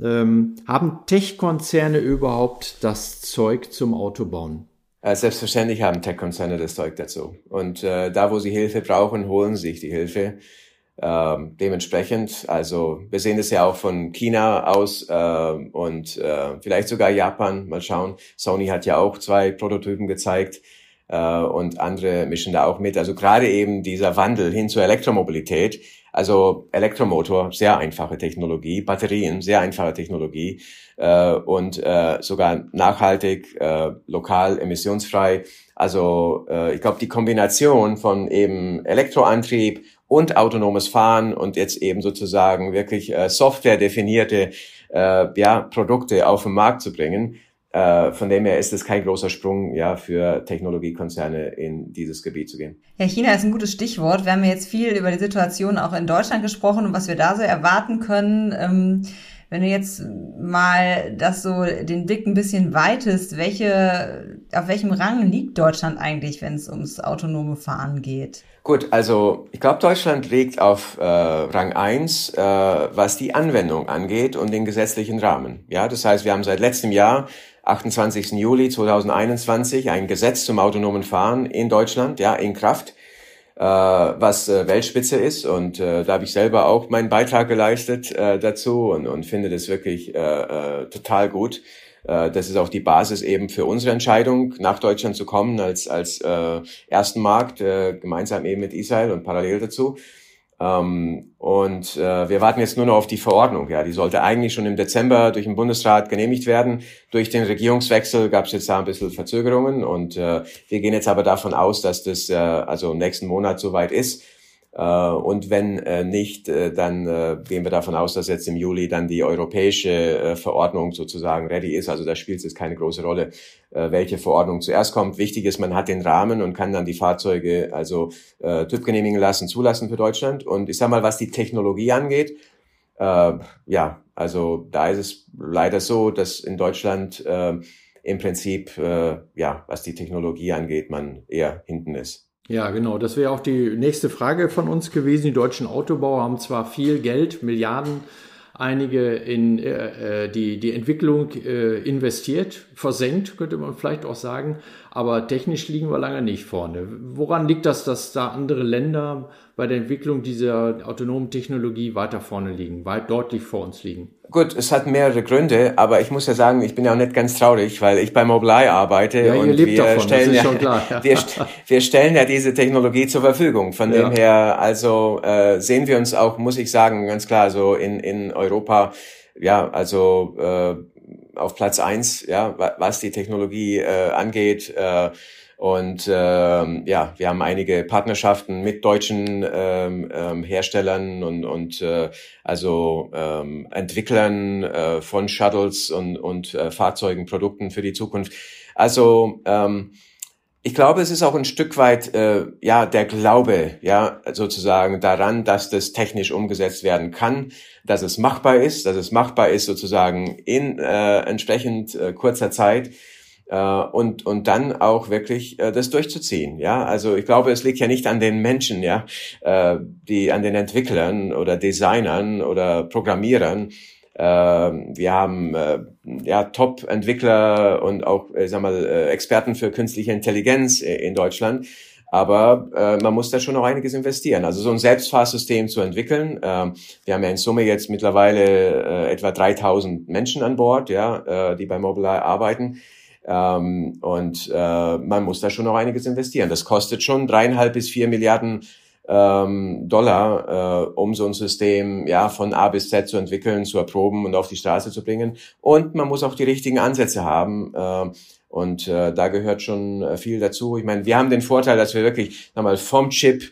Ähm, haben Tech-Konzerne überhaupt das Zeug zum Autobauen? Äh, selbstverständlich haben Tech-Konzerne das Zeug dazu. Und äh, da, wo sie Hilfe brauchen, holen sich die Hilfe. Ähm, dementsprechend, also wir sehen das ja auch von China aus äh, und äh, vielleicht sogar Japan. Mal schauen. Sony hat ja auch zwei Prototypen gezeigt äh, und andere mischen da auch mit. Also gerade eben dieser Wandel hin zur Elektromobilität. Also Elektromotor, sehr einfache Technologie, Batterien, sehr einfache Technologie äh, und äh, sogar nachhaltig, äh, lokal, emissionsfrei. Also äh, ich glaube, die Kombination von eben Elektroantrieb und autonomes Fahren und jetzt eben sozusagen wirklich äh, software-definierte äh, ja, Produkte auf den Markt zu bringen. Äh, von dem her ist es kein großer Sprung ja, für Technologiekonzerne in dieses Gebiet zu gehen. Ja, China ist ein gutes Stichwort. Wir haben jetzt viel über die Situation auch in Deutschland gesprochen und was wir da so erwarten können. Ähm wenn du jetzt mal das so den Blick ein bisschen weitest, welche, auf welchem Rang liegt Deutschland eigentlich, wenn es ums autonome Fahren geht? Gut, also ich glaube, Deutschland liegt auf äh, Rang eins, äh, was die Anwendung angeht und den gesetzlichen Rahmen. Ja, das heißt, wir haben seit letztem Jahr 28. Juli 2021 ein Gesetz zum autonomen Fahren in Deutschland, ja, in Kraft äh, was äh, Weltspitze ist. Und äh, da habe ich selber auch meinen Beitrag geleistet äh, dazu und, und finde das wirklich äh, äh, total gut. Äh, das ist auch die Basis eben für unsere Entscheidung, nach Deutschland zu kommen als, als äh, ersten Markt, äh, gemeinsam eben mit Israel und parallel dazu. Ähm, und äh, wir warten jetzt nur noch auf die Verordnung. Ja, die sollte eigentlich schon im Dezember durch den Bundesrat genehmigt werden. Durch den Regierungswechsel gab es jetzt da ein bisschen Verzögerungen und äh, wir gehen jetzt aber davon aus, dass das äh, also nächsten Monat soweit ist. Äh, und wenn äh, nicht, äh, dann gehen wir davon aus, dass jetzt im Juli dann die europäische Verordnung sozusagen ready ist. Also da spielt es jetzt keine große Rolle, welche Verordnung zuerst kommt. Wichtig ist, man hat den Rahmen und kann dann die Fahrzeuge also TÜV genehmigen lassen, zulassen für Deutschland. Und ich sag mal, was die Technologie angeht, ja, also da ist es leider so, dass in Deutschland im Prinzip, ja, was die Technologie angeht, man eher hinten ist. Ja, genau. Das wäre auch die nächste Frage von uns gewesen. Die deutschen Autobauer haben zwar viel Geld, Milliarden, einige in äh, äh, die, die Entwicklung äh, investiert, versenkt, könnte man vielleicht auch sagen, aber technisch liegen wir lange nicht vorne. Woran liegt das, dass da andere Länder bei der Entwicklung dieser autonomen Technologie weiter vorne liegen, weit deutlich vor uns liegen? Gut, es hat mehrere Gründe, aber ich muss ja sagen, ich bin ja auch nicht ganz traurig, weil ich bei Mobileye arbeite ja, und wir davon, stellen ja, klar, ja. Wir, wir, stellen ja diese Technologie zur Verfügung. Von ja. dem her, also äh, sehen wir uns auch, muss ich sagen, ganz klar, so in, in Europa, ja, also äh, auf Platz eins, ja, was die Technologie äh, angeht. Äh, und ähm, ja, wir haben einige Partnerschaften mit deutschen ähm, ähm, Herstellern und, und äh, also ähm, Entwicklern äh, von Shuttles und, und äh, Fahrzeugen, Produkten für die Zukunft. Also ähm, ich glaube, es ist auch ein Stück weit äh, ja der Glaube, ja sozusagen daran, dass das technisch umgesetzt werden kann, dass es machbar ist, dass es machbar ist sozusagen in äh, entsprechend äh, kurzer Zeit äh, und und dann auch wirklich äh, das durchzuziehen. Ja, also ich glaube, es liegt ja nicht an den Menschen, ja, äh, die an den Entwicklern oder Designern oder Programmierern. Äh, wir haben äh, ja Top-Entwickler und auch, äh, sag mal, äh, Experten für künstliche Intelligenz in Deutschland. Aber äh, man muss da schon noch einiges investieren. Also so ein Selbstfahrsystem zu entwickeln. Äh, wir haben ja in Summe jetzt mittlerweile äh, etwa 3000 Menschen an Bord, ja, äh, die bei Mobileye arbeiten. Ähm, und äh, man muss da schon noch einiges investieren. Das kostet schon dreieinhalb bis vier Milliarden ähm, Dollar, äh, um so ein System ja von A bis Z zu entwickeln, zu erproben und auf die Straße zu bringen. Und man muss auch die richtigen Ansätze haben. Äh, und äh, da gehört schon äh, viel dazu. Ich meine, wir haben den Vorteil, dass wir wirklich nochmal vom Chip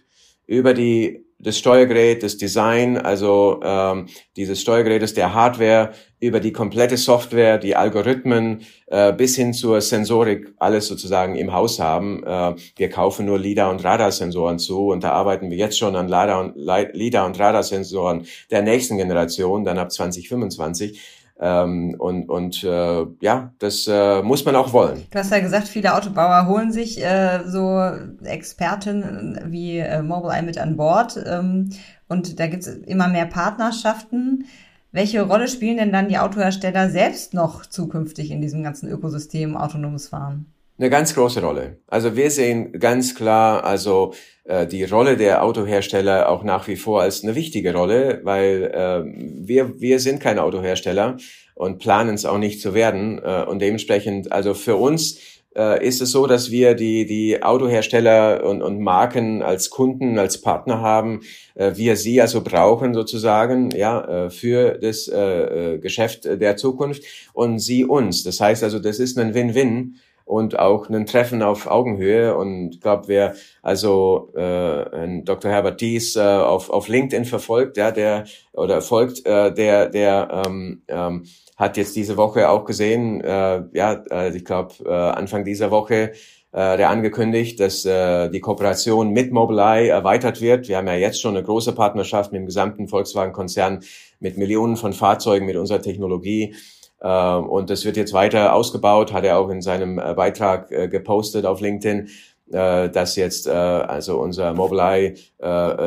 über die das Steuergerät, das Design, also ähm, dieses Steuergerät ist der Hardware über die komplette Software, die Algorithmen äh, bis hin zur Sensorik alles sozusagen im Haus haben. Äh, wir kaufen nur LIDAR und Radarsensoren zu und da arbeiten wir jetzt schon an LIDAR und, LIDAR und Radarsensoren der nächsten Generation, dann ab 2025. Ähm, und und äh, ja, das äh, muss man auch wollen. Du hast ja gesagt, viele Autobauer holen sich äh, so Experten wie äh, Mobileye mit an Bord. Ähm, und da gibt's immer mehr Partnerschaften. Welche Rolle spielen denn dann die Autohersteller selbst noch zukünftig in diesem ganzen Ökosystem autonomes Fahren? Eine ganz große Rolle. Also wir sehen ganz klar, also äh, die Rolle der Autohersteller auch nach wie vor als eine wichtige Rolle, weil äh, wir, wir sind keine Autohersteller und planen es auch nicht zu werden. Äh, und dementsprechend, also für uns äh, ist es so, dass wir die, die Autohersteller und, und Marken als Kunden, als Partner haben, äh, wir sie also brauchen sozusagen, ja, äh, für das äh, äh Geschäft der Zukunft und sie uns. Das heißt also, das ist ein Win-Win und auch ein Treffen auf Augenhöhe. Und ich glaube, wer also äh, Dr. Herbert Dies äh, auf, auf LinkedIn verfolgt, ja, der oder folgt, äh, der, der ähm, ähm, hat jetzt diese Woche auch gesehen, äh, ja, äh, ich glaube äh, Anfang dieser Woche äh, der angekündigt, dass äh, die Kooperation mit Mobileye erweitert wird. Wir haben ja jetzt schon eine große Partnerschaft mit dem gesamten Volkswagen-Konzern mit Millionen von Fahrzeugen mit unserer Technologie. Ähm, und das wird jetzt weiter ausgebaut, hat er auch in seinem äh, Beitrag äh, gepostet auf LinkedIn, äh, dass jetzt also unser Mobileye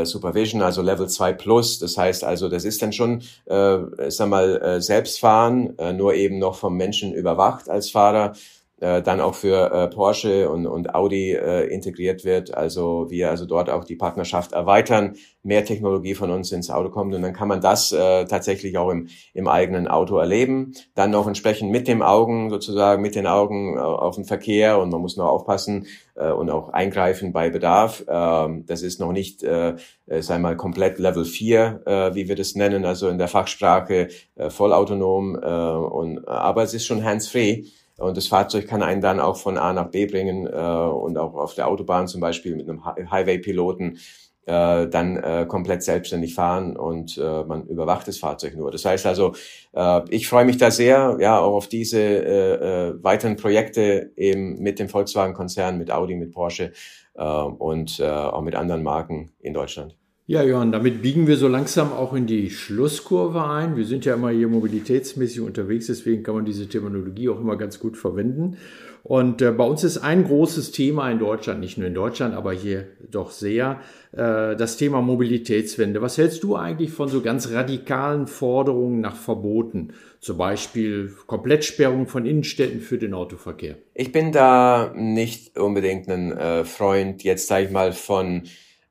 Supervision, also Level 2 Plus, das heißt also, das ist dann schon, sag mal, Selbstfahren, nur eben noch vom Menschen überwacht als Fahrer äh, dann auch für äh, Porsche und, und Audi äh, integriert wird. Also wir also dort auch die Partnerschaft erweitern, mehr Technologie von uns ins Auto kommt und dann kann man das äh, tatsächlich auch im, im eigenen Auto erleben. Dann noch entsprechend mit dem Augen sozusagen, mit den Augen äh, auf den Verkehr und man muss noch aufpassen äh, und auch eingreifen bei Bedarf. Ähm, das ist noch nicht, äh, äh sei mal, komplett Level 4, äh, wie wir das nennen, also in der Fachsprache äh, vollautonom, äh, und, aber es ist schon hands-free. Und das Fahrzeug kann einen dann auch von A nach B bringen äh, und auch auf der Autobahn zum Beispiel mit einem Highway-Piloten äh, dann äh, komplett selbstständig fahren und äh, man überwacht das Fahrzeug nur. Das heißt also, äh, ich freue mich da sehr, ja, auch auf diese äh, äh, weiteren Projekte eben mit dem Volkswagen-Konzern, mit Audi, mit Porsche äh, und äh, auch mit anderen Marken in Deutschland. Ja, Johann, damit biegen wir so langsam auch in die Schlusskurve ein. Wir sind ja immer hier mobilitätsmäßig unterwegs, deswegen kann man diese Terminologie auch immer ganz gut verwenden. Und äh, bei uns ist ein großes Thema in Deutschland, nicht nur in Deutschland, aber hier doch sehr, äh, das Thema Mobilitätswende. Was hältst du eigentlich von so ganz radikalen Forderungen nach Verboten? Zum Beispiel Komplettsperrung von Innenstädten für den Autoverkehr. Ich bin da nicht unbedingt ein äh, Freund, jetzt sage ich mal, von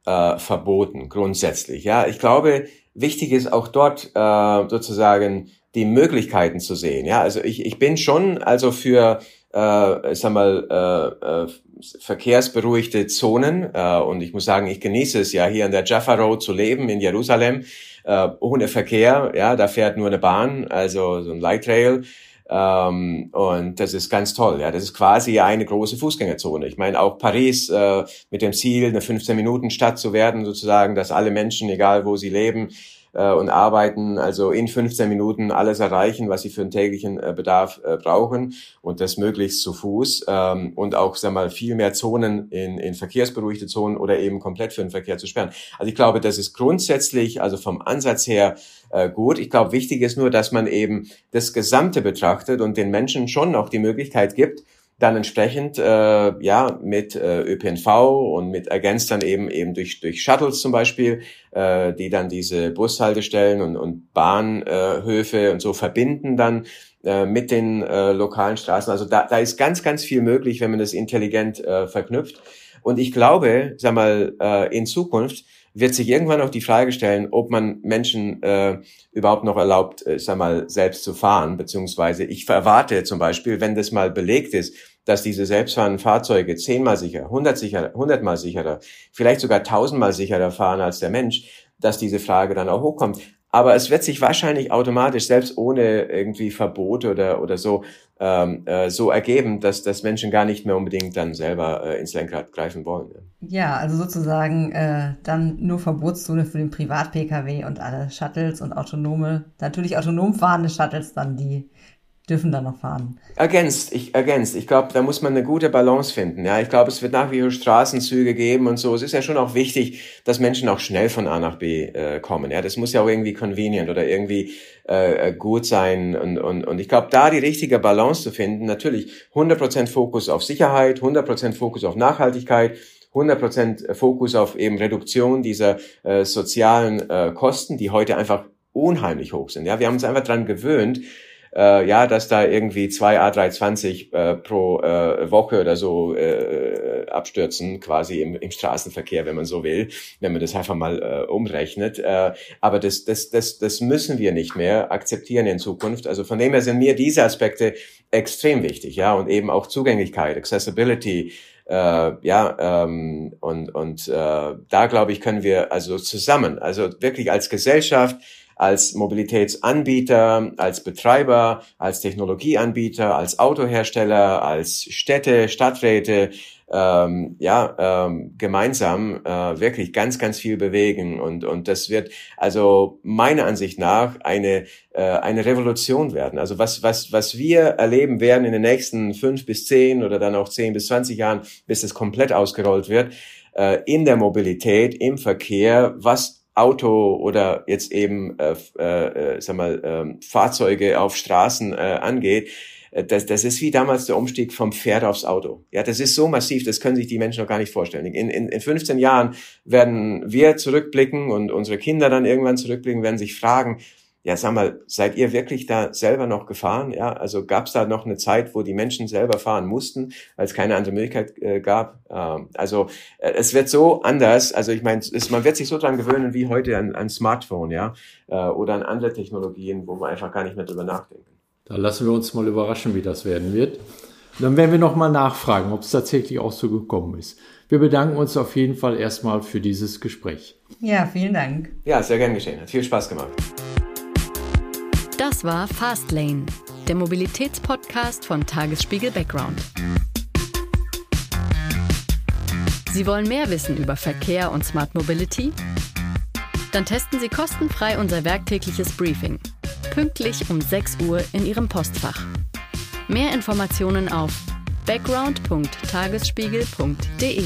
äh, verboten, grundsätzlich. Ja, ich glaube, wichtig ist auch dort äh, sozusagen die Möglichkeiten zu sehen. Ja, also ich, ich bin schon also für äh, sag mal, äh, äh, verkehrsberuhigte Zonen. Äh, und ich muss sagen, ich genieße es ja hier an der Jaffa Road zu leben in Jerusalem. Äh, ohne Verkehr, ja, da fährt nur eine Bahn, also so ein Light Rail. Ähm, und das ist ganz toll. Ja, das ist quasi eine große Fußgängerzone. Ich meine auch Paris äh, mit dem Ziel, eine 15 Minuten Stadt zu werden, sozusagen, dass alle Menschen, egal wo sie leben, äh, und arbeiten, also in 15 Minuten alles erreichen, was sie für den täglichen äh, Bedarf äh, brauchen und das möglichst zu Fuß ähm, und auch sag mal viel mehr Zonen in, in verkehrsberuhigte Zonen oder eben komplett für den Verkehr zu sperren. Also ich glaube, das ist grundsätzlich, also vom Ansatz her äh, gut. Ich glaube, wichtig ist nur, dass man eben das Gesamte betrachtet und den Menschen schon noch die Möglichkeit gibt, dann entsprechend äh, ja mit äh, ÖPNV und mit ergänzt dann eben eben durch durch Shuttles zum Beispiel, äh, die dann diese Bushaltestellen und, und Bahnhöfe äh, und so verbinden dann äh, mit den äh, lokalen Straßen. Also da, da ist ganz ganz viel möglich, wenn man das intelligent äh, verknüpft. Und ich glaube, sag mal, äh, in Zukunft wird sich irgendwann auch die Frage stellen, ob man Menschen äh, überhaupt noch erlaubt, äh, sag mal, selbst zu fahren, beziehungsweise ich erwarte zum Beispiel, wenn das mal belegt ist, dass diese selbstfahrenden Fahrzeuge zehnmal sicher, hundert sicher, hundertmal sicherer, vielleicht sogar tausendmal sicherer fahren als der Mensch, dass diese Frage dann auch hochkommt. Aber es wird sich wahrscheinlich automatisch, selbst ohne irgendwie Verbot oder, oder so, ähm, äh, so ergeben, dass, dass Menschen gar nicht mehr unbedingt dann selber äh, ins Lenkrad greifen wollen. Ja, also sozusagen äh, dann nur Verbotszone für den Privat-Pkw und alle Shuttles und autonome, natürlich autonom fahrende Shuttles dann, die dürfen da noch fahren. Ergänzt, ich ergänzt. Ich glaube, da muss man eine gute Balance finden. Ja, ich glaube, es wird nach wie vor Straßenzüge geben und so. Es ist ja schon auch wichtig, dass Menschen auch schnell von A nach B äh, kommen. Ja, das muss ja auch irgendwie convenient oder irgendwie äh, gut sein und und und ich glaube, da die richtige Balance zu finden. Natürlich 100% Fokus auf Sicherheit, 100% Fokus auf Nachhaltigkeit. 100% Fokus auf eben Reduktion dieser äh, sozialen äh, Kosten, die heute einfach unheimlich hoch sind. Ja, wir haben uns einfach dran gewöhnt, äh, ja, dass da irgendwie zwei A320 äh, pro äh, Woche oder so äh, abstürzen, quasi im, im Straßenverkehr, wenn man so will, wenn man das einfach mal äh, umrechnet. Äh, aber das, das, das, das müssen wir nicht mehr akzeptieren in Zukunft. Also von dem her sind mir diese Aspekte extrem wichtig, ja, und eben auch Zugänglichkeit, Accessibility, äh, ja, ähm, und, und äh, da glaube ich, können wir also zusammen, also wirklich als Gesellschaft, als Mobilitätsanbieter, als Betreiber, als Technologieanbieter, als Autohersteller, als Städte, Stadträte, ähm, ja, ähm, gemeinsam äh, wirklich ganz, ganz viel bewegen. Und, und das wird also meiner Ansicht nach eine, äh, eine Revolution werden. Also was, was, was wir erleben werden in den nächsten fünf bis zehn oder dann auch zehn bis zwanzig Jahren, bis es komplett ausgerollt wird, äh, in der Mobilität, im Verkehr, was Auto oder jetzt eben äh, äh, sag mal äh, Fahrzeuge auf Straßen äh, angeht, äh, das, das ist wie damals der Umstieg vom Pferd aufs Auto. Ja, das ist so massiv, das können sich die Menschen noch gar nicht vorstellen. In, in, in 15 Jahren werden wir zurückblicken und unsere Kinder dann irgendwann zurückblicken, werden sich fragen, ja, sag mal, seid ihr wirklich da selber noch gefahren? Ja, also gab es da noch eine Zeit, wo die Menschen selber fahren mussten, weil es keine andere Möglichkeit äh, gab? Ähm, also äh, es wird so anders. Also ich meine, man wird sich so dran gewöhnen wie heute an, an Smartphone, ja, äh, oder an andere Technologien, wo man einfach gar nicht mehr drüber nachdenken. Da lassen wir uns mal überraschen, wie das werden wird. Dann werden wir nochmal nachfragen, ob es tatsächlich auch so gekommen ist. Wir bedanken uns auf jeden Fall erstmal für dieses Gespräch. Ja, vielen Dank. Ja, sehr gern geschehen. Hat viel Spaß gemacht. Das war Fastlane, der Mobilitätspodcast von Tagesspiegel Background. Sie wollen mehr wissen über Verkehr und Smart Mobility? Dann testen Sie kostenfrei unser werktägliches Briefing. Pünktlich um 6 Uhr in Ihrem Postfach. Mehr Informationen auf background.tagesspiegel.de.